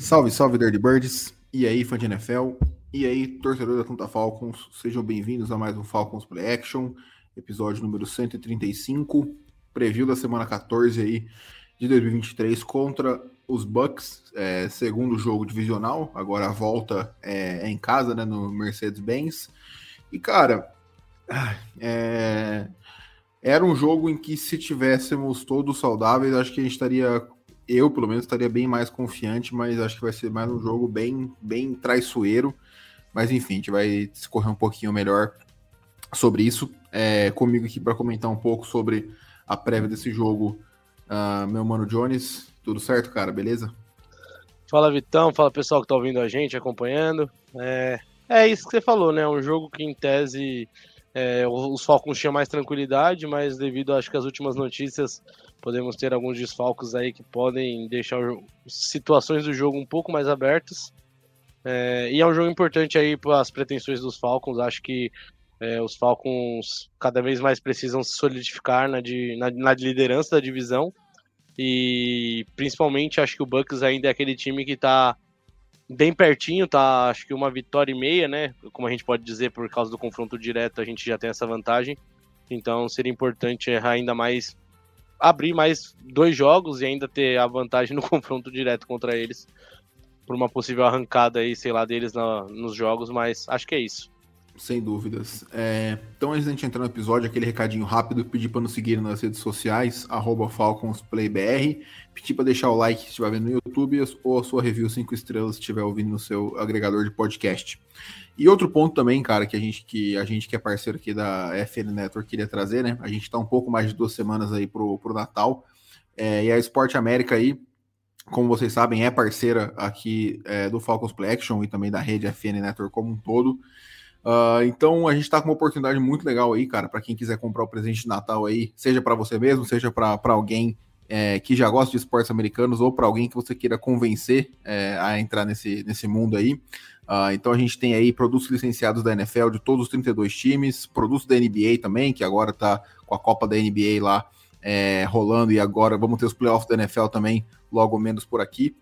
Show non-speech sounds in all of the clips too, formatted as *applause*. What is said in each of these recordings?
Salve, salve, Dirty Birds. E aí, fã de NFL. E aí, torcedor da Atlanta Falcons. Sejam bem-vindos a mais um Falcons Play Action, episódio número 135, preview da semana 14 aí de 2023 contra os Bucks, é, segundo jogo divisional. Agora a volta é, é em casa, né, no Mercedes-Benz. E, cara, é, era um jogo em que se tivéssemos todos saudáveis, acho que a gente estaria eu, pelo menos, estaria bem mais confiante, mas acho que vai ser mais um jogo bem, bem traiçoeiro. Mas enfim, a gente vai discorrer um pouquinho melhor sobre isso. É, comigo aqui para comentar um pouco sobre a prévia desse jogo, uh, meu mano Jones. Tudo certo, cara? Beleza? Fala Vitão, fala pessoal que tá ouvindo a gente, acompanhando. É, é isso que você falou, né? Um jogo que em tese é, os Falcons tinham mais tranquilidade, mas devido acho que às últimas notícias podemos ter alguns desfalcos aí que podem deixar situações do jogo um pouco mais abertas. É, e é um jogo importante aí para as pretensões dos Falcons. Acho que é, os Falcons cada vez mais precisam se solidificar na, de, na, na, liderança da divisão. E principalmente acho que o Bucks ainda é aquele time que está bem pertinho, tá? Acho que uma vitória e meia, né? Como a gente pode dizer, por causa do confronto direto, a gente já tem essa vantagem. Então seria importante ainda mais abrir mais dois jogos e ainda ter a vantagem no *laughs* confronto direto contra eles por uma possível arrancada aí, sei lá, deles na, nos jogos, mas acho que é isso. Sem dúvidas. É, então, antes da gente entrar no episódio, aquele recadinho rápido, pedir para nos seguir nas redes sociais, FalconsPlayBR, pedir para deixar o like se estiver vendo no YouTube ou a sua review 5 estrelas se estiver ouvindo no seu agregador de podcast. E outro ponto também, cara, que a gente que, a gente que é parceiro aqui da FN Network queria trazer, né? A gente está um pouco mais de duas semanas aí pro, pro Natal, é, e a Esporte América aí como vocês sabem, é parceira aqui é, do Falcons Play Action e também da rede FN Network como um todo. Uh, então a gente está com uma oportunidade muito legal aí, cara, para quem quiser comprar o presente de Natal aí, seja para você mesmo, seja para alguém é, que já gosta de esportes americanos ou para alguém que você queira convencer é, a entrar nesse, nesse mundo aí. Uh, então a gente tem aí produtos licenciados da NFL de todos os 32 times, produtos da NBA também, que agora está com a Copa da NBA lá é, rolando e agora vamos ter os playoffs da NFL também logo menos por aqui.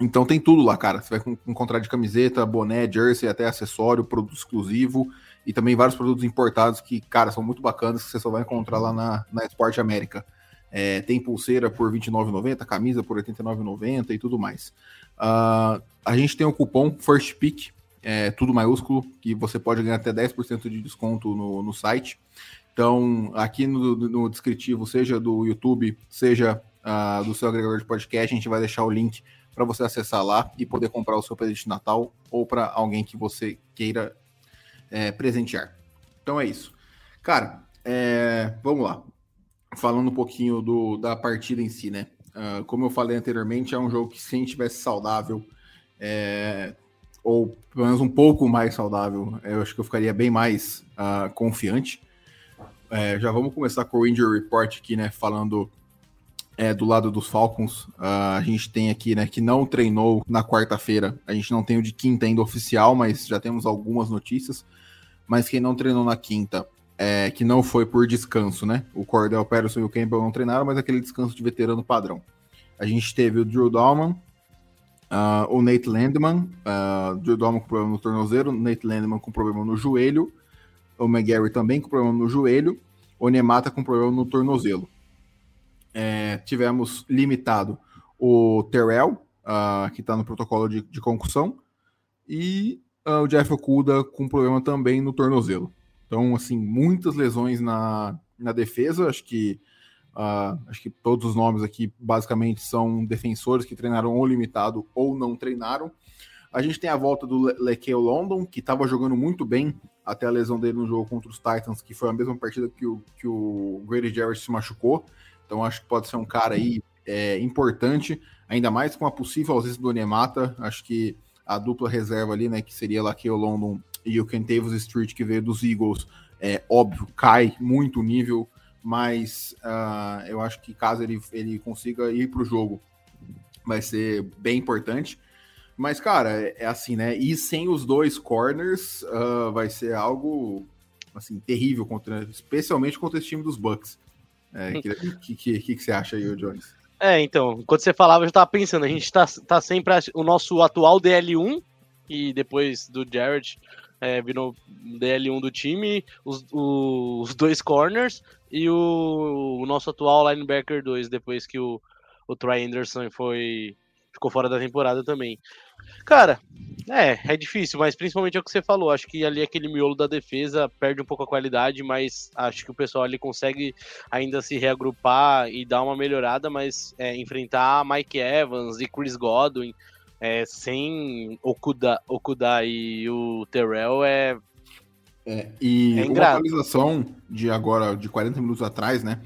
Então tem tudo lá, cara. Você vai encontrar de camiseta, boné, jersey, até acessório, produto exclusivo e também vários produtos importados que, cara, são muito bacanas que você só vai encontrar lá na, na Sport América. É, tem pulseira por R$29,90, camisa por R$89,90 e tudo mais. Uh, a gente tem o cupom First Pick, é, tudo maiúsculo, que você pode ganhar até 10% de desconto no, no site. Então, aqui no, no descritivo, seja do YouTube, seja uh, do seu agregador de podcast, a gente vai deixar o link para você acessar lá e poder comprar o seu presente de Natal ou para alguém que você queira é, presentear. Então é isso. Cara, é, vamos lá. Falando um pouquinho do, da partida em si, né? Uh, como eu falei anteriormente, é um jogo que se a gente tivesse saudável, é, ou pelo menos um pouco mais saudável, eu acho que eu ficaria bem mais uh, confiante. É, já vamos começar com o Injury Report aqui, né? Falando é, do lado dos Falcons. Uh, a gente tem aqui, né, que não treinou na quarta-feira. A gente não tem o de quinta ainda oficial, mas já temos algumas notícias. Mas quem não treinou na quinta, é, que não foi por descanso, né? O Cordell Patterson e o Campbell não treinaram, mas aquele descanso de veterano padrão. A gente teve o Drew Dalman, uh, o Nate Landman, uh, Drew Dalman com problema no tornozelo, Nate Landman com problema no joelho, o McGarry também com problema no joelho, o Nemata com problema no tornozelo é, tivemos limitado o Terrell, uh, que está no protocolo de, de concussão, e uh, o Jeff Okuda com problema também no tornozelo. Então, assim, muitas lesões na, na defesa. Acho que uh, acho que todos os nomes aqui basicamente são defensores que treinaram ou limitado ou não treinaram. A gente tem a volta do Lekeo London, que estava jogando muito bem até a lesão dele no jogo contra os Titans, que foi a mesma partida que o, que o Grady Jarrett se machucou. Então acho que pode ser um cara aí é, importante. ainda mais com a possível ausência do Onemata, acho que a dupla reserva ali, né, que seria lá que o London e o Kentavious Street, que veio dos Eagles, é óbvio, cai muito o nível, mas uh, eu acho que caso ele, ele consiga ir para o jogo, vai ser bem importante. Mas, cara, é assim, né? E sem os dois corners, uh, vai ser algo assim, terrível, contra, especialmente contra esse time dos Bucks. É, o que, que, que, que, você acha aí, Jones? É, então, quando você falava, eu já tava pensando, a gente tá, tá sempre o nosso atual DL1 e depois do Jared é, virou DL1 do time, os, os dois corners e o, o, nosso atual linebacker 2, depois que o, o Troy Anderson foi ficou fora da temporada também. Cara, é, é difícil, mas principalmente é o que você falou. Acho que ali aquele miolo da defesa perde um pouco a qualidade, mas acho que o pessoal ali consegue ainda se reagrupar e dar uma melhorada, mas é, enfrentar Mike Evans e Chris Godwin é, sem Okuda, Okuda e o Terrell é. é e é uma atualização de agora, de 40 minutos atrás, né?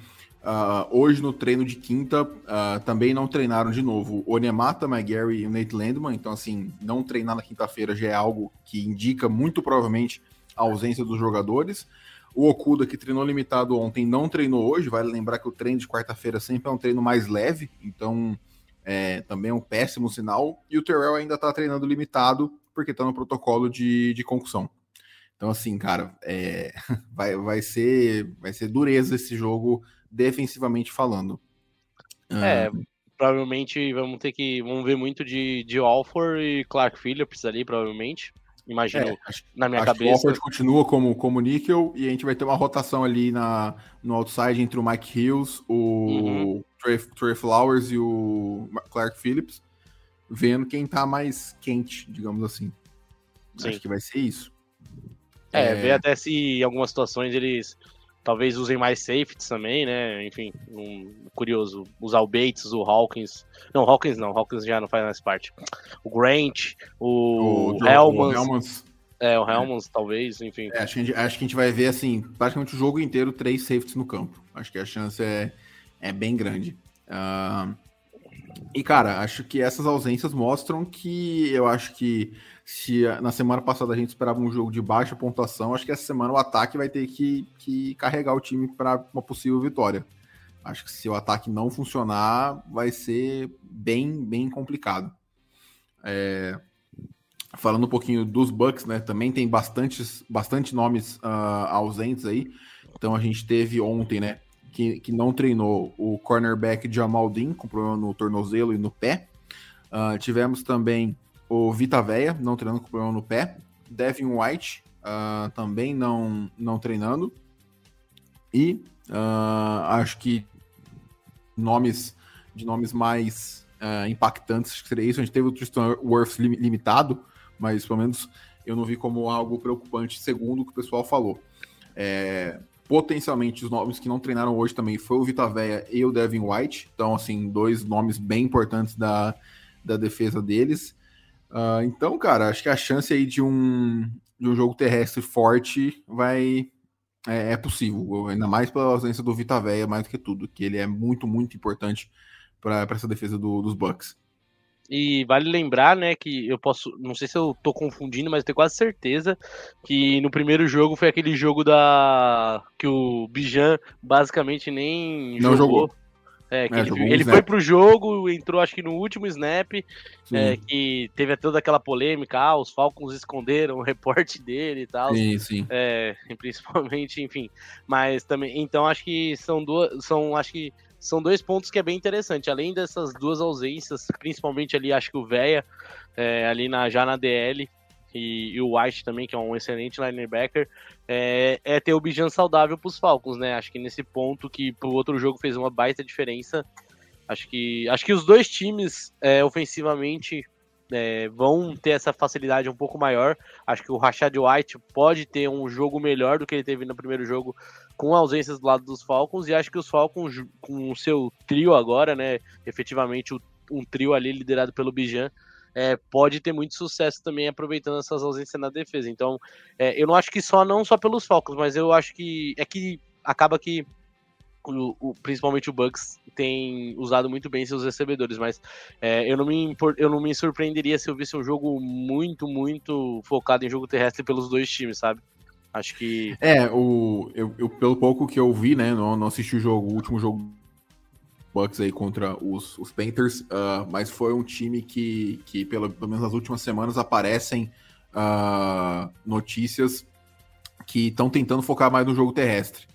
Uh, hoje no treino de quinta uh, também não treinaram de novo o Onemata, McGarry e o Nate Landman, então assim, não treinar na quinta-feira já é algo que indica muito provavelmente a ausência dos jogadores. O Okuda, que treinou limitado ontem, não treinou hoje, vale lembrar que o treino de quarta-feira sempre é um treino mais leve, então é, também é um péssimo sinal. E o Terrell ainda está treinando limitado, porque está no protocolo de, de concussão. Então, assim, cara, é, *laughs* vai, vai, ser, vai ser dureza esse jogo defensivamente falando. É, uh... provavelmente vamos ter que. Vamos ver muito de, de Alford e Clark Phillips ali, provavelmente. Imagino é, acho, na minha cabeça. O Alford continua como, como níquel e a gente vai ter uma rotação ali na, no outside entre o Mike Hills, o uhum. Trey, Trey Flowers e o Clark Phillips, vendo quem tá mais quente, digamos assim. Sim. Acho que vai ser isso. É, é, ver até se em algumas situações eles Talvez usem mais safeties também, né? Enfim, um, curioso. Usar o Bates, o Hawkins. Não, Hawkins não, Hawkins já não faz mais parte. O Grant, o, o Helmans. É, o Helmans, é. talvez, enfim. É, acho, que gente, acho, que a gente vai ver, assim, praticamente o jogo inteiro, três safeties no campo. Acho que a chance é, é bem grande. Uh, e, cara, acho que essas ausências mostram que eu acho que se na semana passada a gente esperava um jogo de baixa pontuação, acho que essa semana o ataque vai ter que, que carregar o time para uma possível vitória. Acho que se o ataque não funcionar, vai ser bem, bem complicado. É... Falando um pouquinho dos Bucks, né? Também tem bastantes, bastante nomes uh, ausentes aí. Então a gente teve ontem, né? Que, que não treinou o cornerback Jamal Dean, com problema no tornozelo e no pé. Uh, tivemos também o Vita Veia, não treinando com problema no pé. Devin White, uh, também não, não treinando. E uh, acho que nomes de nomes mais uh, impactantes seria isso. A gente teve o Tristan Worth limitado, mas pelo menos eu não vi como algo preocupante, segundo o que o pessoal falou. É, potencialmente, os nomes que não treinaram hoje também foi o Vita Veia e o Devin White. Então, assim, dois nomes bem importantes da, da defesa deles. Uh, então, cara, acho que a chance aí de um, de um jogo terrestre forte vai é, é possível, ainda mais pela ausência do Vita Veia, mais do que tudo, que ele é muito, muito importante para essa defesa do, dos Bucks. E vale lembrar, né, que eu posso, não sei se eu tô confundindo, mas eu tenho quase certeza que no primeiro jogo foi aquele jogo da que o Bijan basicamente nem não jogou. jogou. É, que é, ele, ele foi pro jogo, entrou acho que no último snap, é, que teve toda aquela polêmica, ah, os Falcons esconderam *laughs* o reporte dele e tal. Sim, sim. É, *laughs* principalmente, enfim. Mas também, então acho que são duas, são, acho que são dois pontos que é bem interessante. Além dessas duas ausências, principalmente ali, acho que o Véia, é, ali na, já na DL, e, e, o White também, que é um excelente linebacker, é, é ter o Bijan saudável para os Falcons, né? Acho que nesse ponto que pro outro jogo fez uma baita diferença. Acho que, acho que os dois times é, ofensivamente é, vão ter essa facilidade um pouco maior. Acho que o Rashad White pode ter um jogo melhor do que ele teve no primeiro jogo com ausências do lado dos Falcons. E acho que os Falcons, com o seu trio agora, né? Efetivamente, um trio ali liderado pelo Bijan, é, pode ter muito sucesso também aproveitando essas ausências na defesa. Então, é, eu não acho que só não só pelos Falcons, mas eu acho que é que acaba que o, o, principalmente o Bucks tem usado muito bem seus recebedores, mas é, eu, não me, eu não me surpreenderia se eu visse um jogo muito, muito focado em jogo terrestre pelos dois times, sabe? Acho que. É, o, eu, eu pelo pouco que eu vi, né? Não, não assisti o jogo, o último jogo Bucks aí contra os, os Panthers, uh, mas foi um time que, que pelo, pelo menos nas últimas semanas, aparecem uh, notícias que estão tentando focar mais no jogo terrestre.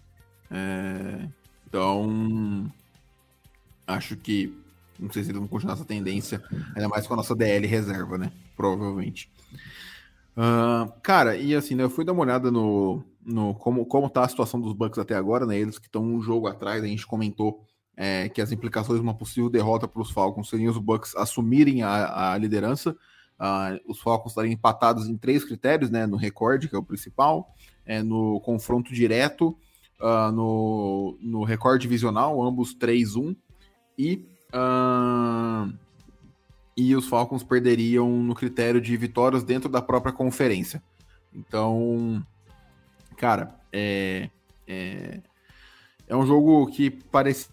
É, então, acho que não sei se eles vão continuar essa tendência, ainda mais com a nossa DL reserva, né? Provavelmente. Uh, cara, e assim, né, eu fui dar uma olhada no, no como, como tá a situação dos Bucks até agora, né? Eles que estão um jogo atrás, a gente comentou é, que as implicações de uma possível derrota para os Falcons seriam os Bucks assumirem a, a liderança. Uh, os Falcons estariam empatados em três critérios, né? No recorde, que é o principal, é, no confronto direto uh, no, no recorde divisional, ambos 3-1, e, uh, e os Falcons perderiam no critério de vitórias dentro da própria conferência. Então, cara, é, é, é um jogo que parece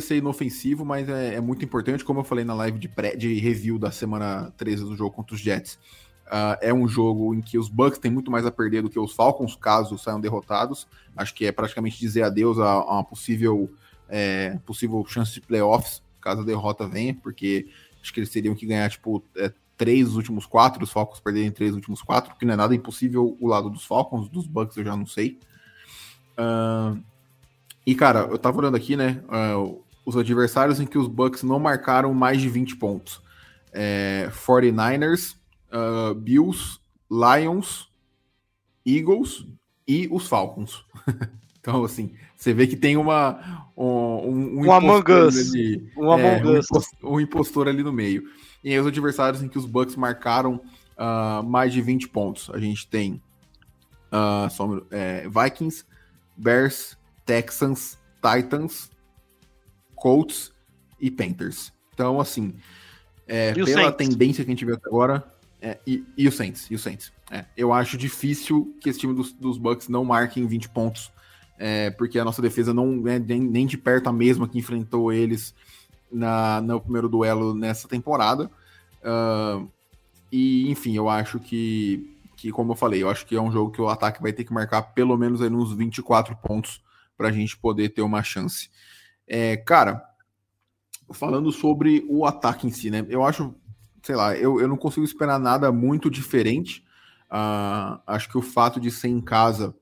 ser inofensivo, mas é, é, muito importante, como eu falei na live de, pré, de review da semana 13 do jogo contra os Jets. Uh, é um jogo em que os Bucks têm muito mais a perder do que os Falcons, caso saiam derrotados. Acho que é praticamente dizer adeus a, a uma possível, é, possível chance de playoffs, caso a derrota venha, porque acho que eles teriam que ganhar, tipo, é, três dos últimos quatro, os Falcons perderem três dos últimos quatro, que não é nada impossível o lado dos Falcons, dos Bucks eu já não sei. Uh, e, cara, eu tava olhando aqui, né, uh, os adversários em que os Bucks não marcaram mais de 20 pontos. É, 49ers, uh, Bills, Lions, Eagles e os Falcons. *laughs* então, assim, você vê que tem uma um, um, um Among Us. Ali, um, é, Among Us. Um, impostor, ali no meio. E aí os adversários em que os Bucks marcaram uh, mais de 20 pontos. A gente tem uh, é, Vikings, Bears, Texans, Titans, Colts e Panthers. Então, assim, é, pela Saints? tendência que a gente vê até agora, é, e, e, o Saints, e o Saints. É, eu acho difícil que esse time dos, dos Bucks não marque em 20 pontos, é, porque a nossa defesa não é nem, nem, de perto a mesma que enfrentou eles na, no primeiro duelo nessa temporada. Uh, e, enfim, eu acho que, que, como eu falei, eu acho que é um jogo que o ataque vai ter que marcar pelo menos aí uns 24 pontos para a gente poder ter uma chance. É, cara, falando sobre o ataque em si, né? Eu acho sei lá, eu, eu não consigo esperar nada muito diferente. Uh, acho que o fato de ser em casa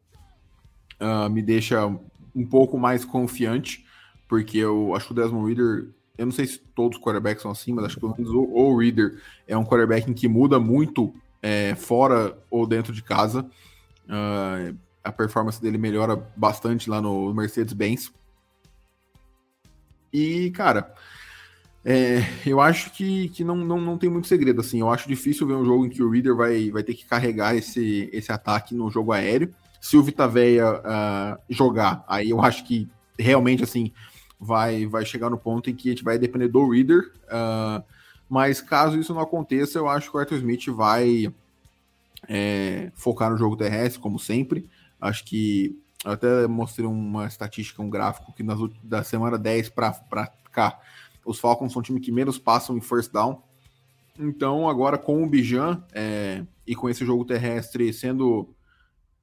uh, me deixa um pouco mais confiante, porque eu acho que o Desmond Reader, eu não sei se todos os quarterbacks são assim, mas acho que pelo menos o, o Reader é um quarterback em que muda muito é, fora ou dentro de casa. Uh, a performance dele melhora bastante lá no Mercedes-Benz. E, cara, é, eu acho que, que não, não, não tem muito segredo, assim. Eu acho difícil ver um jogo em que o Reader vai, vai ter que carregar esse, esse ataque no jogo aéreo. Se o Vitaveia uh, jogar, aí eu acho que realmente, assim, vai, vai chegar no ponto em que a gente vai depender do Reader. Uh, mas caso isso não aconteça, eu acho que o Arthur Smith vai é, focar no jogo terrestre, como sempre. Acho que até mostrei uma estatística, um gráfico que nas, da semana 10 para cá os Falcons são o time que menos passam em first down. Então, agora com o Bijan é, e com esse jogo terrestre sendo.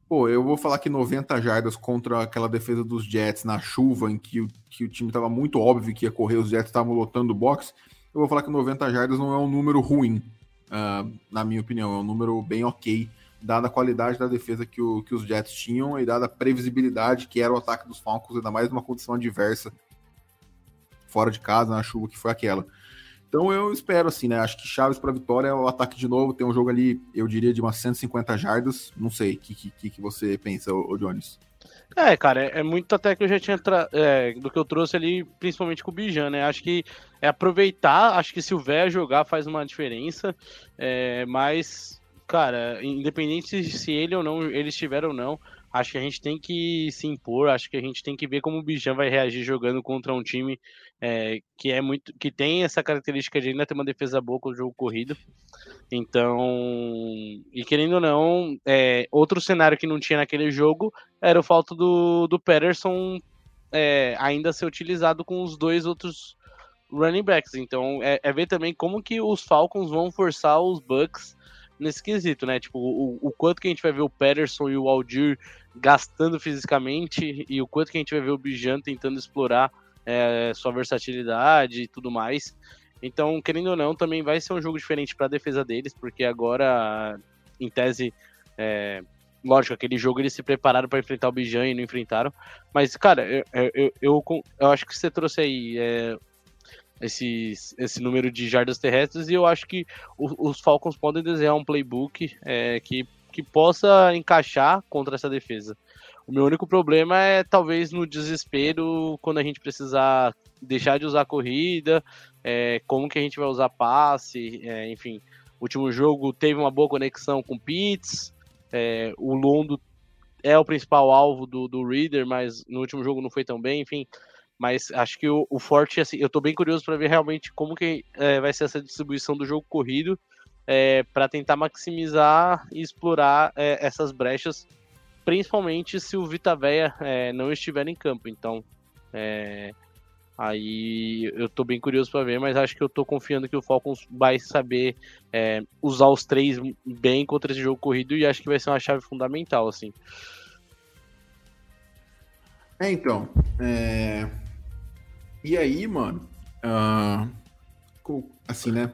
Pô, eu vou falar que 90 jardas contra aquela defesa dos Jets na chuva, em que o, que o time estava muito óbvio que ia correr, os Jets estavam lotando o box. Eu vou falar que 90 jardas não é um número ruim, uh, na minha opinião, é um número bem ok, dada a qualidade da defesa que, o, que os Jets tinham e dada a previsibilidade que era o ataque dos Falcons, ainda mais numa condição adversa fora de casa, na chuva que foi aquela. Então eu espero assim, né? Acho que Chaves para vitória é o ataque de novo. Tem um jogo ali, eu diria, de umas 150 jardas. Não sei o que, que, que você pensa, ô, Jones. É, cara, é, é muito até que eu já tinha tra... é, do que eu trouxe ali, principalmente com o Bijan, né? Acho que é aproveitar, acho que se o Vé jogar faz uma diferença, é, mas, cara, independente se ele ou não, ele estiver ou não, acho que a gente tem que se impor, acho que a gente tem que ver como o Bijan vai reagir jogando contra um time é, que é muito que tem essa característica de ainda ter uma defesa boa com o jogo corrido. Então, e querendo ou não, é, outro cenário que não tinha naquele jogo era o fato do, do Patterson é, ainda ser utilizado com os dois outros running backs. Então é, é, ver também como que os Falcons vão forçar os Bucks nesse quesito, né? Tipo, o, o quanto que a gente vai ver o Patterson e o Aldir gastando fisicamente e o quanto que a gente vai ver o Bijan tentando explorar é, sua versatilidade e tudo mais. Então, querendo ou não, também vai ser um jogo diferente para a defesa deles, porque agora, em tese, é, lógico, aquele jogo eles se prepararam para enfrentar o Bijan e não enfrentaram. Mas, cara, eu, eu, eu, eu acho que você trouxe aí é, esse, esse número de jardas terrestres e eu acho que os Falcons podem desenhar um playbook é, que, que possa encaixar contra essa defesa. O meu único problema é talvez no desespero quando a gente precisar deixar de usar corrida, é, como que a gente vai usar passe, é, enfim. O último jogo teve uma boa conexão com o Pitts, é, o Londo é o principal alvo do, do Reader, mas no último jogo não foi tão bem, enfim. Mas acho que o, o forte, assim, eu tô bem curioso para ver realmente como que é, vai ser essa distribuição do jogo corrido é, para tentar maximizar e explorar é, essas brechas, principalmente se o Vita Veia é, não estiver em campo. Então, é, aí eu tô bem curioso para ver, mas acho que eu tô confiando que o Falcons vai saber é, usar os três bem contra esse jogo corrido e acho que vai ser uma chave fundamental, assim. É, então, é, e aí, mano, uh, assim, né?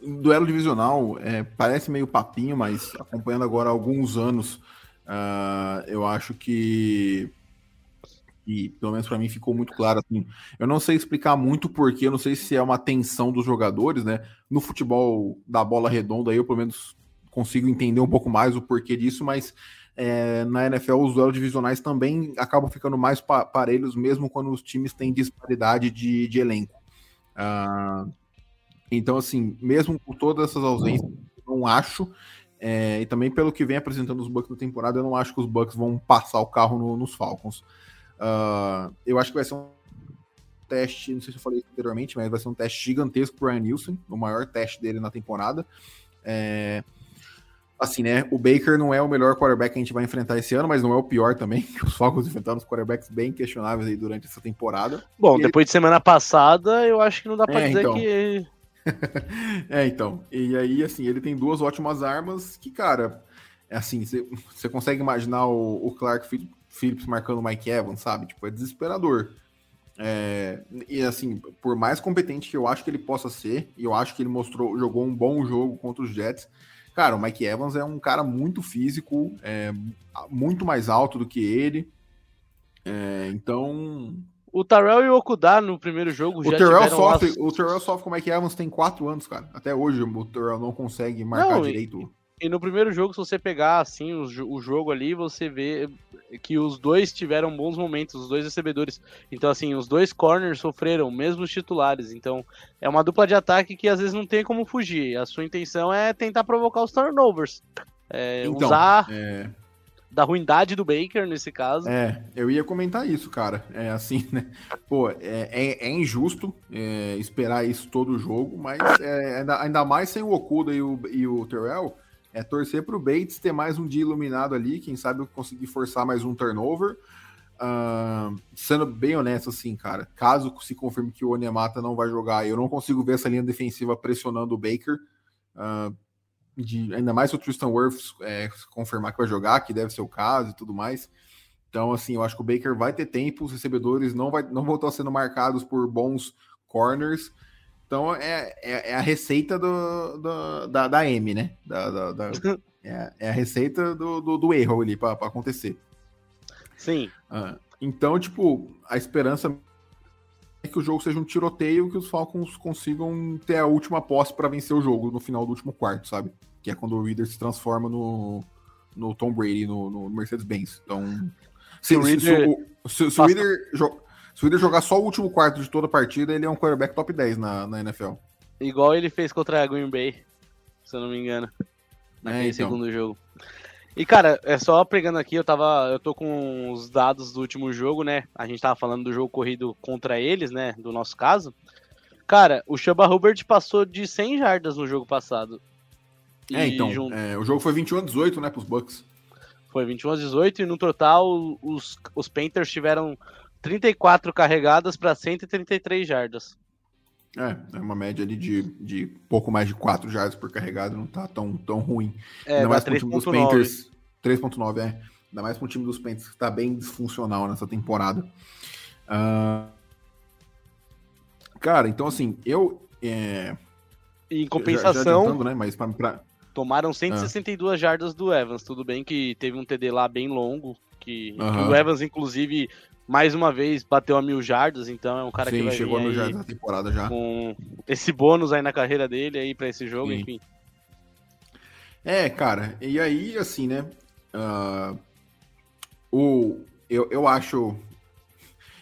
Duelo divisional é, parece meio papinho, mas acompanhando agora alguns anos, uh, eu acho que, e pelo menos para mim ficou muito claro assim. Eu não sei explicar muito porque, eu não sei se é uma tensão dos jogadores, né? No futebol da bola redonda, eu pelo menos consigo entender um pouco mais o porquê disso, mas é, na NFL os duelos divisionais também acabam ficando mais pa parelhos, mesmo quando os times têm disparidade de, de elenco. Uh, então, assim, mesmo com todas essas ausências, não acho, é, e também pelo que vem apresentando os Bucks na temporada, eu não acho que os Bucks vão passar o carro no, nos Falcons. Uh, eu acho que vai ser um teste, não sei se eu falei anteriormente, mas vai ser um teste gigantesco para o Ryan Nielsen, o maior teste dele na temporada. É, assim, né? O Baker não é o melhor quarterback que a gente vai enfrentar esse ano, mas não é o pior também. *laughs* Os Falcons enfrentaram os quarterbacks bem questionáveis aí durante essa temporada. Bom, e depois ele... de semana passada, eu acho que não dá pra é, dizer então. que. *laughs* é, então. E aí, assim, ele tem duas ótimas armas que, cara, é assim, você consegue imaginar o, o Clark Phillips marcando o Mike Evans, sabe? Tipo, é desesperador. É, e assim, por mais competente que eu acho que ele possa ser, e eu acho que ele mostrou, jogou um bom jogo contra os Jets, Cara, o Mike Evans é um cara muito físico, é, muito mais alto do que ele. É, então. O Terrell e o Okudá no primeiro jogo o já Terrell sofre. O Terrell sofre com o Mike Evans tem quatro anos, cara. Até hoje o Terrell não consegue marcar não, direito. E no primeiro jogo, se você pegar assim o, o, jogo ali, você vê que os dois tiveram bons momentos, os dois recebedores. Então, assim, os dois corners sofreram, mesmo os titulares. Então, é uma dupla de ataque que às vezes não tem como fugir. A sua intenção é tentar provocar os turnovers. É, então, usar é... da ruindade do Baker nesse caso. É, eu ia comentar isso, cara. É assim, né? Pô, é, é, é injusto é, esperar isso todo o jogo, mas é, ainda, ainda mais sem o Okuda e o, e o Terrell é torcer para o Bates ter mais um dia iluminado ali, quem sabe conseguir forçar mais um turnover. Uh, sendo bem honesto, assim, cara, caso se confirme que o Onemata não vai jogar, eu não consigo ver essa linha defensiva pressionando o Baker. Uh, de, ainda mais se o Tristan Wirfs é, confirmar que vai jogar, que deve ser o caso e tudo mais. Então, assim, eu acho que o Baker vai ter tempo, os recebedores não, vai, não vão estar sendo marcados por bons corners. Então é, é, é a receita do, do, da, da M, né? Da, da, da *laughs* é, é, a receita do, do, do erro ali para acontecer. Sim. Ah, então, tipo, a esperança é que o jogo seja um tiroteio que os Falcons consigam ter a última posse para vencer o jogo no final do último quarto, sabe? Que é quando o Reader se transforma no, no Tom Brady, no, no Mercedes-Benz. Então, se, se, se, o, se, se o Reader se o Reader jogar só o último quarto de toda a partida, ele é um quarterback top 10 na, na NFL. Igual ele fez contra a Green Bay, se eu não me engano. Naquele é, então. segundo jogo. E, cara, é só pegando aqui, eu tava. Eu tô com os dados do último jogo, né? A gente tava falando do jogo corrido contra eles, né? Do nosso caso. Cara, o Chuba Hubbard passou de 100 jardas no jogo passado. É, então. Junto... É, o jogo foi 21 a 18, né, pros Bucks. Foi 21 a 18 e no total os, os Panthers tiveram 34 carregadas para 133 jardas. É, é uma média ali de, de pouco mais de 4 jardas por carregado, não tá tão, tão ruim. É, Ainda mais pro time dos 3.9. Panthers. 3.9, é. Ainda mais pro time dos Panthers que tá bem disfuncional nessa temporada. Ah, cara, então assim, eu. É, em já- já compensação, adiantando, né, mas pra, pra- tomaram Ah. 162 jardas do Evans. Tudo bem que teve um TD lá bem longo, que, que o Evans, inclusive, mais uma vez bateu a mil jardas, então é um cara que sim, vai chegou no aí jardas da temporada já. com esse bônus aí na carreira dele aí para esse jogo, Sim. enfim. É, cara, e aí, assim, né? ah, o, eu, eu acho.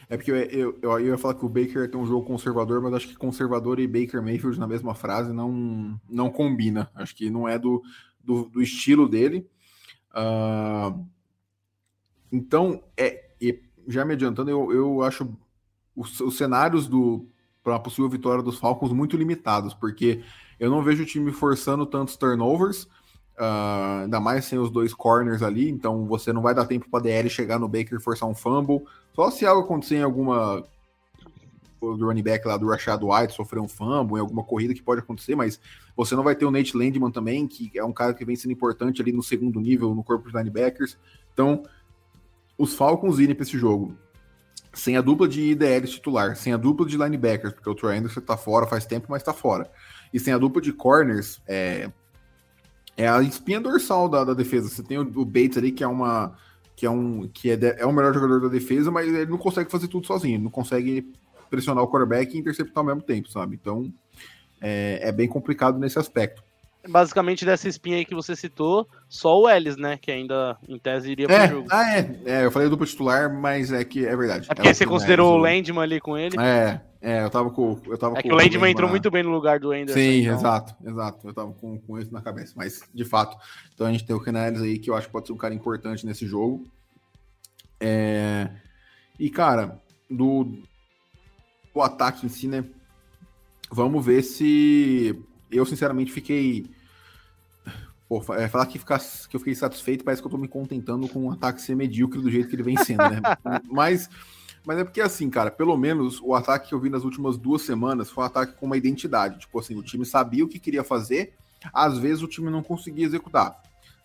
É porque eu, eu, eu, eu ia falar que o Baker tem um jogo conservador, mas acho que conservador e Baker Mayfield na mesma frase não, não combina. Acho que não é do, do, do estilo dele. Ah, então, é, e já me adiantando, eu, eu acho os, os cenários do para possível vitória dos Falcons muito limitados, porque eu não vejo o time forçando tantos turnovers, ah, ainda mais sem os dois corners ali, então você não vai dar tempo para DL chegar no Baker e forçar um fumble. Só se algo acontecer em alguma do running back lá do Rashad White sofrer um fumble, em alguma corrida que pode acontecer, mas você não vai ter o Nate Landman também, que é um cara que vem sendo importante ali no segundo nível no corpo de linebackers. Então, os Falcons irem para esse jogo sem a dupla de IDL titular, sem a dupla de linebackers, porque o Troy Anderson tá fora faz tempo, mas tá fora. E sem a dupla de corners, é, é a espinha dorsal da, da defesa. Você tem o, o Bates ali, que é uma. que é um. que é, é o melhor jogador da defesa, mas ele não consegue fazer tudo sozinho, ele não consegue pressionar o quarterback e interceptar ao mesmo tempo, sabe? Então é, é bem complicado nesse aspecto. Basicamente, dessa espinha aí que você citou, só o Ellis, né? Que ainda, em tese, iria pro É, jogo. ah, é, é, eu falei dupla titular, mas é que é verdade. É porque Ela você considerou o mais, Landman ali com ele. É, é, eu tava com. Eu tava É com que o Landman entrou muito bem no lugar do Anderson. Sim, então. exato, exato. Eu tava com, com isso na cabeça, mas de fato. Então a gente tem o Canales aí que eu acho que pode ser um cara importante nesse jogo. É, E, cara, do o ataque em si, né? Vamos ver se. Eu, sinceramente, fiquei. Pô, é, falar que, ficar, que eu fiquei satisfeito, parece que eu tô me contentando com um ataque ser medíocre do jeito que ele vem sendo, né? *laughs* mas, mas é porque, assim, cara, pelo menos o ataque que eu vi nas últimas duas semanas foi um ataque com uma identidade. Tipo assim, o time sabia o que queria fazer, às vezes o time não conseguia executar.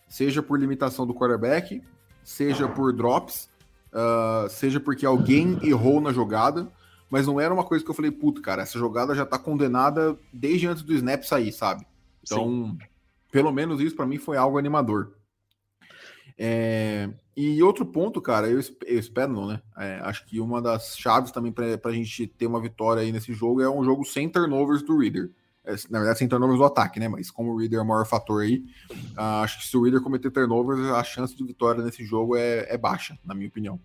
Seja por limitação do quarterback, seja por drops, ah, seja porque alguém errou na jogada, mas não era uma coisa que eu falei, puto, cara, essa jogada já tá condenada desde antes do snap sair, sabe? Então, pelo menos isso pra mim foi algo animador. É, E outro ponto, cara, eu, eu espero não, né? É, acho que uma das chaves também pra, pra gente ter uma vitória aí nesse jogo é um jogo sem turnovers do Reader. É, na verdade, sem turnovers do ataque, né? Mas como o Reader é o maior fator aí, ah, acho que se o Reader cometer turnovers, a chance de vitória nesse jogo é, é baixa, na minha opinião.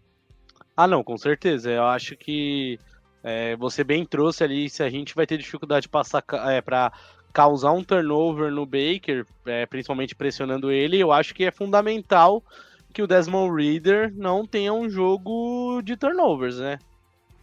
Ah, não, com certeza. Eu acho que é, você bem trouxe ali, se a gente vai ter dificuldade para é, causar um turnover no Baker, é, principalmente pressionando ele, eu acho que é fundamental que o Desmond Reader não tenha um jogo de turnovers, né?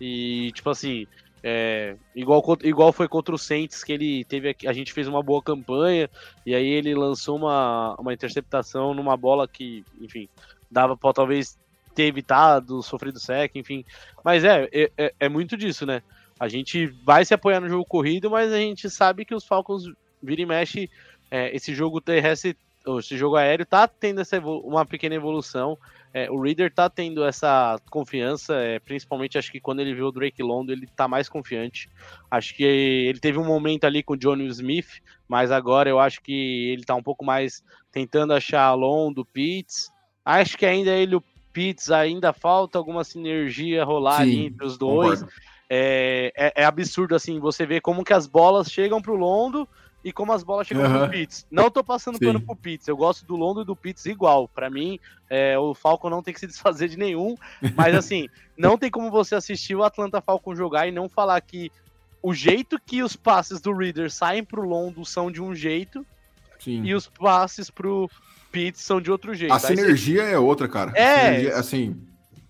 E, tipo assim, é, igual, igual foi contra o Saints, que ele teve a gente fez uma boa campanha, e aí ele lançou uma, uma interceptação numa bola que, enfim, dava para talvez ter evitado, sofrido sec, enfim. Mas é, é, é- é muito disso, né? A gente vai se apoiar no jogo corrido, mas a gente sabe que os Falcons vira e mexe, é, esse jogo terrestre, esse jogo aéreo tá tendo essa uma pequena evolução. É, o Reader tá tendo essa confiança, é, principalmente acho que quando ele viu o Drake London, ele tá mais confiante. Acho que ele teve um momento ali com o Johnny Smith, mas agora eu acho que ele tá um pouco mais tentando achar Londo, Pitts. Acho que ainda ele o Pitts ainda falta alguma sinergia rolar Sim, entre os dois. É, é, é absurdo assim, você vê como que as bolas chegam pro Londo e como as bolas chegam Aham. pro Pitts. Não tô passando Sim. pano pro Pitts, eu gosto do Londo e do Pitts igual. Pra mim, é, o Falcon não tem que se *laughs* desfazer de nenhum, mas assim, não tem como você assistir o Atlanta Falcon jogar e não falar que o jeito que os passes do Reader saem pro Londo são de um jeito Sim. e os passes pro Pitts são de outro jeito. A Aí você- sinergia é outra, cara. É. sinergia, assim,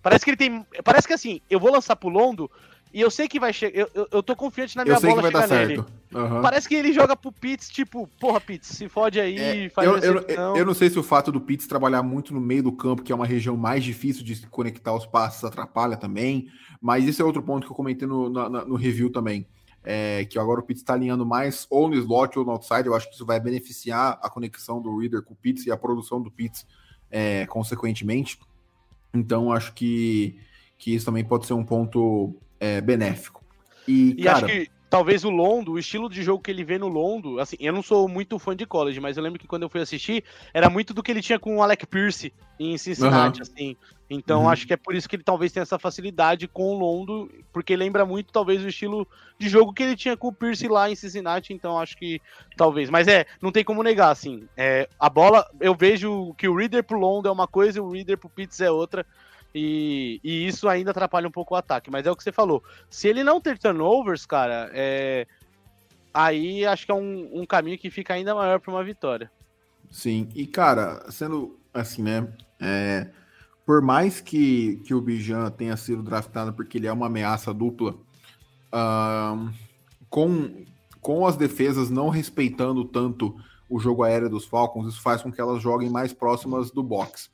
Parece que ele tem. Parece que assim, eu vou lançar pro Londo E eu sei que vai chegar. Eu, eu, eu, tô confiante na minha eu sei bola que vai dar nele. Uhum. Parece que ele joga pro Pitts, tipo, porra, Pitts, se fode aí, é, faz eu, eu, eu, não sei se o fato do Pitts trabalhar muito no meio do campo, que é uma região mais difícil de conectar os passes, atrapalha também. Mas isso é outro ponto que eu comentei no, no, no review também. É, que agora o Pitts está alinhando mais ou no slot ou no outside. Eu acho que isso vai beneficiar a conexão do Reader com o Pitts e a produção do Pitts, é, consequentemente. Então, acho que, que isso também pode ser um ponto é, benéfico. E, e cara, acho que talvez o Londo, o estilo de jogo que ele vê no Londo, assim, eu não sou muito fã de college, mas eu lembro que quando eu fui assistir, era muito do que ele tinha com o Alec Pierce em Cincinnati, uhum. assim. Então uhum. acho que é por isso que ele talvez tenha essa facilidade com o Londo, porque lembra muito talvez o estilo de jogo que ele tinha com o Pierce lá em Cincinnati, então acho que talvez. Mas é, não tem como negar, assim. É, a bola, eu vejo que o Reader pro Londo é uma coisa e o Reader pro Pitts é outra. E, e, isso ainda atrapalha um pouco o ataque. Mas é o que você falou. Se ele não ter turnovers, cara, é... aí acho que é um, um caminho que fica ainda maior para uma vitória. Sim, e cara, sendo assim, né? É... Por mais que, que o Bijan tenha sido draftado porque ele é uma ameaça dupla, uh, com, com as defesas não respeitando tanto o jogo aéreo dos Falcons, isso faz com que elas joguem mais próximas do box.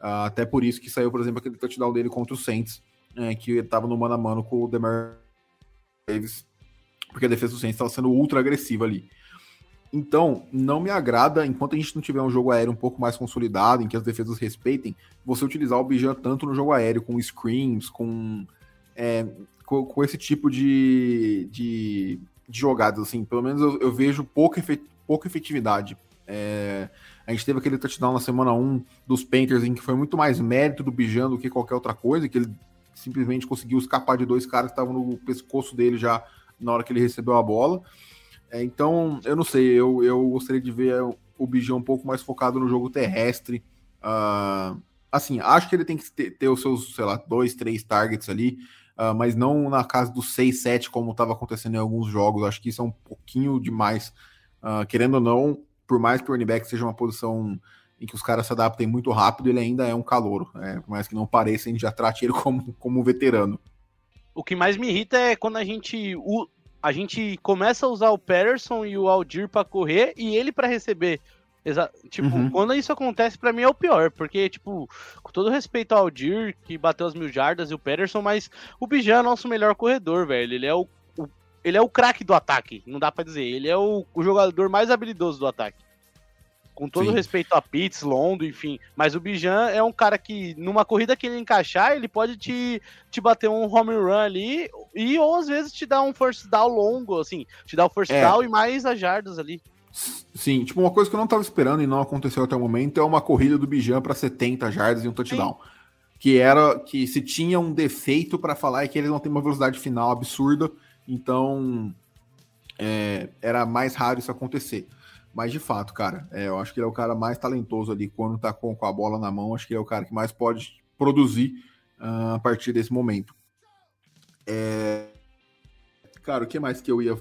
Uh, até por isso que saiu, por exemplo, aquele touchdown dele contra o Saints, é, que estava no mano a mano com o Demar Davis, porque a defesa do Saints estava sendo ultra agressiva ali. Então, não me agrada, enquanto a gente não tiver um jogo aéreo um pouco mais consolidado, em que as defesas respeitem, você utilizar o Bijan tanto no jogo aéreo, com screens, com, é, com, com, esse tipo de, de, de, jogadas, assim. Pelo menos eu, eu vejo pouca, efet, pouca efetividade. É, a gente teve aquele touchdown na semana 1 dos Panthers, em que foi muito mais mérito do Bijan do que qualquer outra coisa, que ele simplesmente conseguiu escapar de dois caras que estavam no pescoço dele já na hora que ele recebeu a bola. É, então, eu não sei, eu, eu gostaria de ver o Bijan um pouco mais focado no jogo terrestre. Uh, assim, acho que ele tem que ter, ter, os seus, sei lá, dois, três targets ali, uh, mas não na casa dos 6, 7, como estava acontecendo em alguns jogos. Acho que isso é um pouquinho demais. Uh, querendo ou não, por mais que o running back seja uma posição em que os caras se adaptem muito rápido, ele ainda é um calouro. É, por mais que não pareça, a gente já trate ele como, como veterano. O que mais me irrita é quando a gente, a gente começa a usar o Patterson e o Aldir para correr e ele para receber. Exa tipo, uhum. quando isso acontece, para mim é o pior, porque, tipo, com todo respeito ao Aldir, que bateu as mil jardas, e o Patterson, mas o Bijan é nosso melhor corredor, velho. Ele é o ele é o craque do ataque, não dá para dizer. Ele é o, o, jogador mais habilidoso do ataque. Com todo respeito a Pitts, Londo, enfim. Mas o Bijan é um cara que, numa corrida que ele encaixar, ele pode te, te bater um home run ali e ou às vezes te dar um first down longo, assim. Te dar o first é. down e mais as jardas ali. Sim, tipo, uma coisa que eu não tava esperando e não aconteceu até o momento é uma corrida do Bijan para 70 jardas e um touchdown. Sim. Que era que se tinha um defeito para falar é que ele não tem uma velocidade final absurda então, é, era mais raro isso acontecer. Mas de fato, cara, é, eu acho que ele é o cara mais talentoso ali quando tá com, com a bola na mão. Acho que ele é o cara que mais pode produzir uh, a partir desse momento. É... Cara, o que mais que eu ia.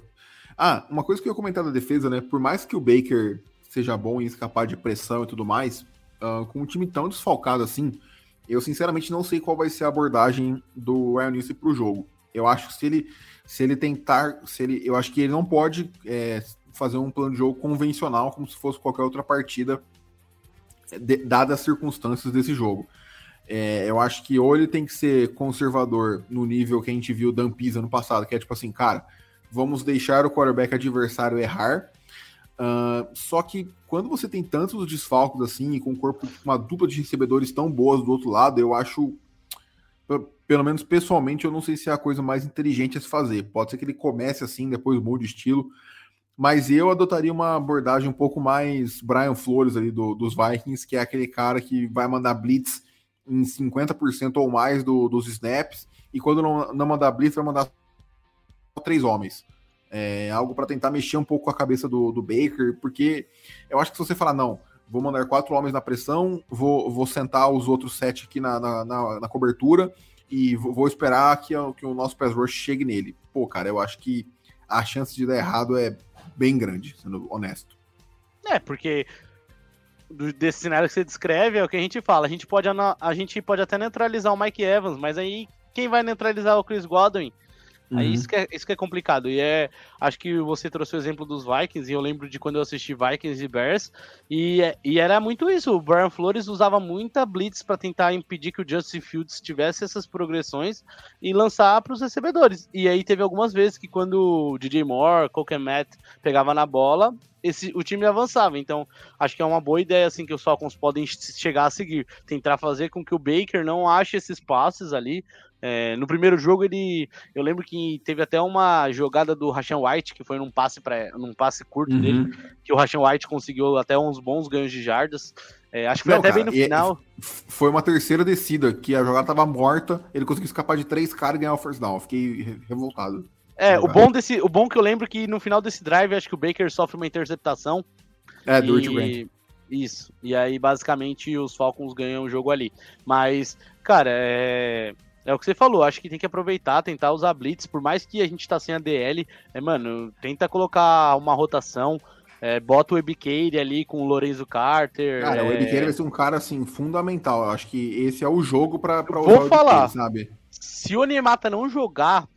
Ah, uma coisa que eu ia comentar da defesa, né? Por mais que o Baker seja bom em escapar de pressão e tudo mais, uh, com um time tão desfalcado assim, eu sinceramente não sei qual vai ser a abordagem do Ryan Nilsson pro jogo. Eu acho que se ele se ele tentar, se ele, eu acho que ele não pode é, fazer um plano de jogo convencional como se fosse qualquer outra partida, de, dadas as circunstâncias desse jogo. É, eu acho que ou ele tem que ser conservador no nível que a gente viu Dan Pisa no passado, que é tipo assim, cara, vamos deixar o quarterback adversário errar. Uh, só que quando você tem tantos desfalcos assim, e com um corpo, uma dupla de recebedores tão boas do outro lado, eu acho pelo menos pessoalmente, eu não sei se é a coisa mais inteligente a se fazer. Pode ser que ele comece assim, depois mude estilo. Mas eu adotaria uma abordagem um pouco mais Brian Flores ali do, dos Vikings, que é aquele cara que vai mandar blitz em 50% ou mais do, dos snaps, e quando não, não mandar blitz, vai mandar três homens. É algo para tentar mexer um pouco com a cabeça do, do Baker, porque eu acho que se você falar, não, vou mandar quatro homens na pressão, vou, vou sentar os outros sete aqui na, na, na, na cobertura, e vou esperar que, que o nosso pass rush chegue nele. Pô, cara, eu acho que a chance de dar errado é bem grande, sendo honesto. É, porque desse cenário que você descreve é o que a gente fala. A gente pode, a gente pode até neutralizar o Mike Evans, mas aí quem vai neutralizar o Chris Godwin? Aí uhum. isso, que é, isso que é complicado. E é. Acho que você trouxe o exemplo dos Vikings, e eu lembro de quando eu assisti Vikings e Bears, e, e era muito isso. O Brian Flores usava muita blitz para tentar impedir que o Justin Fields tivesse essas progressões e lançar para os recebedores. E aí teve algumas vezes que quando o DJ Moore, Coke Matt pegava na bola, esse, o time avançava. Então, acho que é uma boa ideia assim que os Falcons podem chegar a seguir. Tentar fazer com que o Baker não ache esses passes ali, é, no primeiro jogo ele, eu lembro que teve até uma jogada do Rashan White que foi num passe para num passe curto uhum. dele, que o Rashan White conseguiu até uns bons ganhos de jardas. É, acho que foi Não, até cara, bem no final. Foi uma terceira descida que a jogada tava morta, ele conseguiu escapar de três caras e ganhar o first down. Fiquei revoltado. É, o bom desse, o bom que eu lembro que no final desse drive acho que o Baker sofre uma interceptação. É, do e... Isso. E aí basicamente os Falcons ganham o jogo ali. Mas, cara, é é o que você falou, acho que tem que aproveitar, tentar usar blitz, por mais que a gente tá sem a DL, é, mano, tenta colocar uma rotação, é, bota o Ebiqueire ali com o Lorenzo Carter. Cara, é... o Ebiqueire vai ser um cara, assim, fundamental, eu acho que esse é o jogo pra, pra Vou falar, sabe? Se o Nemata não jogar,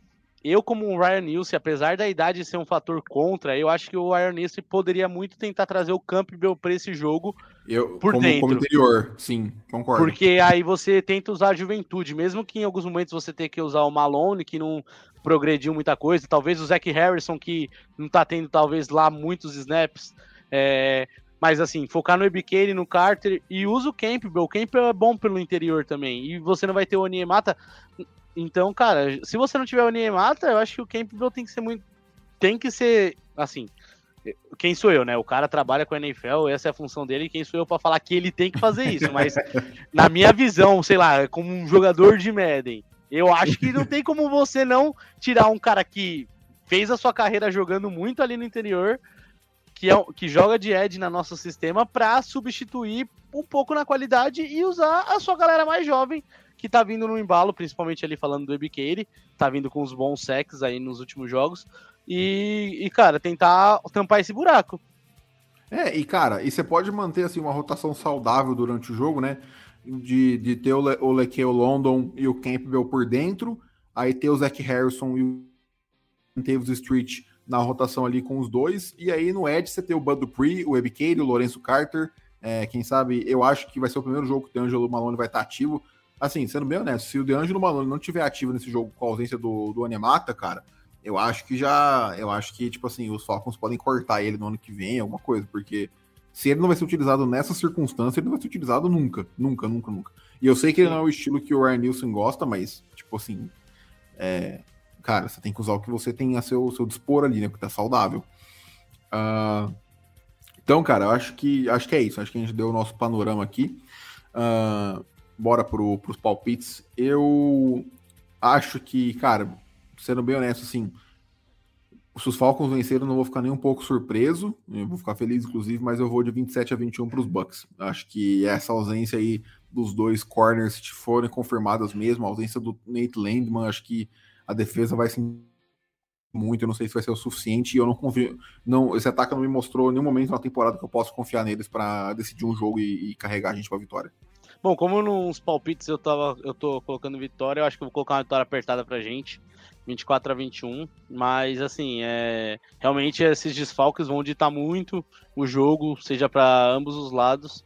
eu, como um Ryan Nilsson, apesar da idade ser um fator contra, eu acho que o Ryan Nilsson poderia muito tentar trazer o Campbell para esse jogo eu, por como, dentro. Como interior, sim, concordo. Porque aí você tenta usar a juventude, mesmo que em alguns momentos você tenha que usar o Malone, que não progrediu muita coisa, talvez o Zach Harrison, que não tá tendo talvez lá muitos snaps, é, mas assim, focar no Ebiqueire, no Carter e usa o Campbell. O Campbell é bom pelo interior também. E você não vai ter o Oniemata. Então, cara, se você não tiver o Niemata, eu acho que o Campbell tem que ser muito. Tem que ser. Assim. Quem sou eu, né? O cara trabalha com a NFL, essa é a função dele, quem sou eu para falar que ele tem que fazer isso? Mas, *laughs* na minha visão, sei lá, como um jogador de Madden, eu acho que não tem como você não tirar um cara que fez a sua carreira jogando muito ali no interior, que, é, que joga de Ed no nosso sistema, para substituir um pouco na qualidade e usar a sua galera mais jovem que tá vindo no embalo, principalmente ali falando do Ebiqueire, tá vindo com os bons sacks aí nos últimos jogos. E, e, cara, tentar tampar esse buraco. É, e cara, e você pode manter assim uma rotação saudável durante o jogo, né? De, de ter o, Le, o Lequeu London e o Campbell por dentro, aí ter o Zach Harrison e o Davis Street na rotação ali com os dois, e aí no Edge você ter o Bud Dupree, o Ebiqueire, o Lourenço Carter, é, quem sabe, eu acho que vai ser o primeiro jogo que o Angelo Malone vai estar ativo, assim, sendo bem honesto, se o DeAngelo Malone não tiver ativo nesse jogo com a ausência do, do Anemata, cara, eu acho que já. Eu acho que, tipo assim, os Falcons podem cortar ele no ano que vem, alguma coisa, porque se ele não vai ser utilizado nessa circunstância, ele não vai ser utilizado nunca. Nunca, nunca, nunca. E eu sei que ele não é o estilo que o Ryan Nielsen gosta, mas, tipo assim. É, cara, você tem que usar o que você tem a seu, seu dispor ali, né? Que tá saudável. Uh, então, cara, eu acho que acho que é isso. Acho que a gente deu o nosso panorama aqui. Uh, bora pro, pros palpites. Eu acho que, cara, sendo bem honesto, assim, se os Falcons venceram, não vou ficar nem um pouco surpreso. Eu vou ficar feliz, inclusive, mas eu vou de 27 a 21 para os Bucks. Acho que essa ausência aí dos dois corners, se forem confirmadas mesmo, a ausência do Nate Landman, acho que a defesa vai ser muito. Eu não sei se vai ser o suficiente. E eu não confio. Não, esse ataque não me mostrou em nenhum momento na temporada que eu posso confiar neles para decidir um jogo e, e carregar a gente para vitória. Bom, como nos palpites eu, tava, eu tô colocando vitória, eu acho que eu vou colocar uma vitória apertada pra gente. 24 a 21. Mas, assim, é, realmente esses desfalques vão ditar muito o jogo, seja para ambos os lados.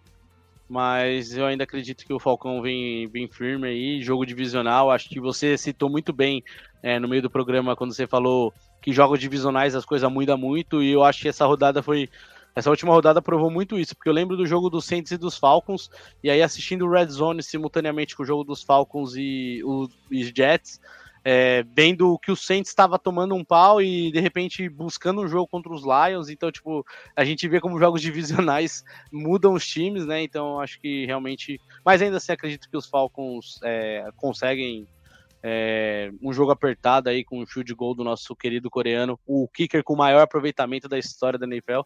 Mas eu ainda acredito que o Falcão vem, vem firme aí, jogo divisional. Acho que você citou muito bem é, no meio do programa quando você falou que jogos divisionais as coisas mudam muito. E eu acho que essa rodada foi essa última rodada provou muito isso, porque eu lembro do jogo dos Saints e dos Falcons, e aí assistindo o Red Zone simultaneamente com o jogo dos Falcons e os Jets, é, vendo que o Saints estava tomando um pau e de repente buscando um jogo contra os Lions, então tipo, a gente vê como jogos *laughs* divisionais mudam os times, né? Então acho que realmente, mas ainda assim acredito que os Falcons é, conseguem é, um jogo apertado aí com o chute de gol do nosso querido coreano, o kicker com o maior aproveitamento da história da NFL.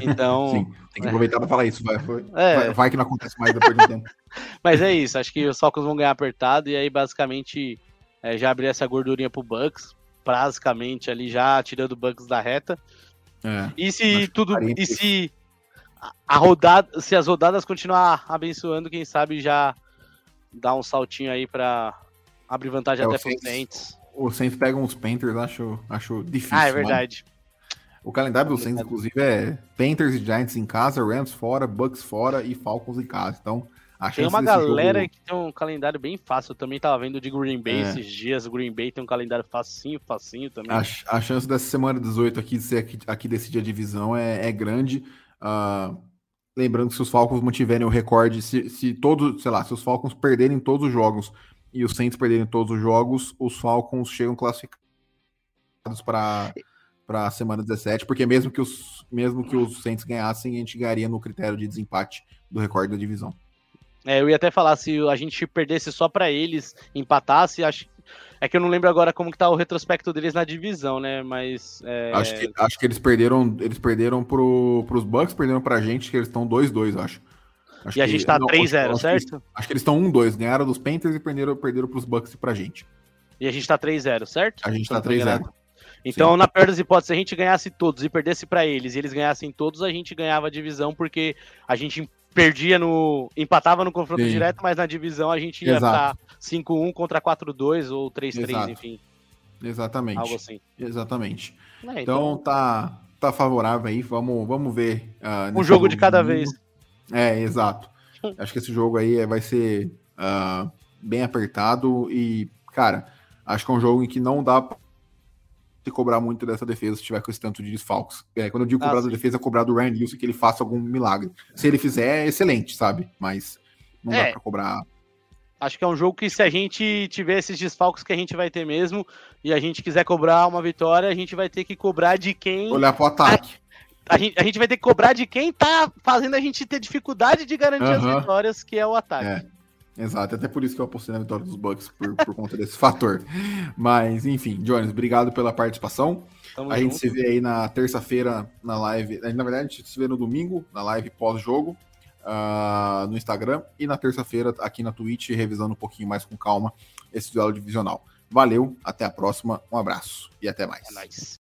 Então. *laughs* Sim, tem que aproveitar para falar isso. Vai, é. vai, vai, que não acontece mais depois de um tempo. *laughs* Mas é isso, acho que os Falcons vão ganhar apertado e aí basicamente é, já abrir essa gordurinha pro Bucks, basicamente ali já tirando o Bucks da reta. É, e se tudo. E se a rodada, se as rodadas continuar abençoando, quem sabe já dá um saltinho aí para abrir vantagem é, até para os O Saints pegam os Panthers, acho, acho difícil. Ah, é mano. verdade. O calendário do Saints, inclusive, é Panthers e Giants em casa, Rams fora, Bucks fora e Falcons em casa. Então, a Tem uma galera jogo- que tem um calendário bem fácil. Eu também tava vendo de Green Bay É. esses dias. O Green Bay tem um calendário facinho, facinho também. A, a chance dessa semana 18 aqui de ser aqui, aqui decidir a divisão é, é grande. Ah, lembrando que se os Falcons mantiverem o recorde, se, se todos, sei lá, se os Falcons perderem todos os jogos e os Saints perderem todos os jogos, os Falcons chegam classificados para para a semana 17, porque mesmo que os mesmo que os Saints ganhassem, a gente ganharia no critério de desempate do recorde da divisão. É, eu ia até falar, se a gente perdesse só pra eles, empatasse, acho. É que eu não lembro agora como que tá o retrospecto deles na divisão, né? Mas. é, Acho, que, acho que eles perderam, eles perderam pro, pros Bucks, perderam pra gente, que eles estão 2-2, eu acho. Acho E a que- gente tá não, 3-0, acho- acho que certo? Acho que eles estão 1-2, ganharam dos Panthers e perderam, perderam pros Bucks e pra gente. E a gente tá 3-0, certo? A gente tá não tô enganado. 3-0. Então, na pior das hipóteses, se a gente ganhasse todos e perdesse pra eles e eles ganhassem todos, a gente ganhava a divisão, porque a gente perdia no. empatava no confronto Sim. direto, mas na divisão a gente ia estar 5-1 contra 4-2 ou 3-3, Exato. enfim, Exatamente. algo assim. Exatamente. É, Então tá, tá favorável aí, vamos, vamos ver. ah, um jogo de cada domingo. vez. É, exato. *laughs* Acho que esse jogo aí é- vai ser ah, bem apertado e, cara, acho que é um jogo em que não dá se cobrar muito dessa defesa se tiver com esse tanto de desfalques. É, quando eu digo Ah, cobrar da sim. defesa, é cobrar do Ryan Wilson que ele faça algum milagre. Se ele fizer, é excelente, sabe? Mas não É. dá pra cobrar. Acho que é um jogo que se a gente tiver esses desfalques que a gente vai ter mesmo e a gente quiser cobrar uma vitória, a gente vai ter que cobrar de quem. Olhar pro ataque. A gente, a gente vai ter que cobrar de quem tá fazendo a gente ter dificuldade de garantir Aham. as vitórias, que é o ataque. É. Exato, até por isso que eu apostei na vitória dos Bucks, por, por conta desse *laughs* fator. Mas, enfim, Jones, obrigado pela participação. Tamo A gente junto. se vê aí na terça-feira na live. Na verdade, a gente se vê no domingo, na live pós-jogo, ah, no Instagram, e na terça-feira aqui na Twitch, revisando um pouquinho mais com calma esse duelo divisional. Valeu, até a próxima, um abraço e até mais. É nóis.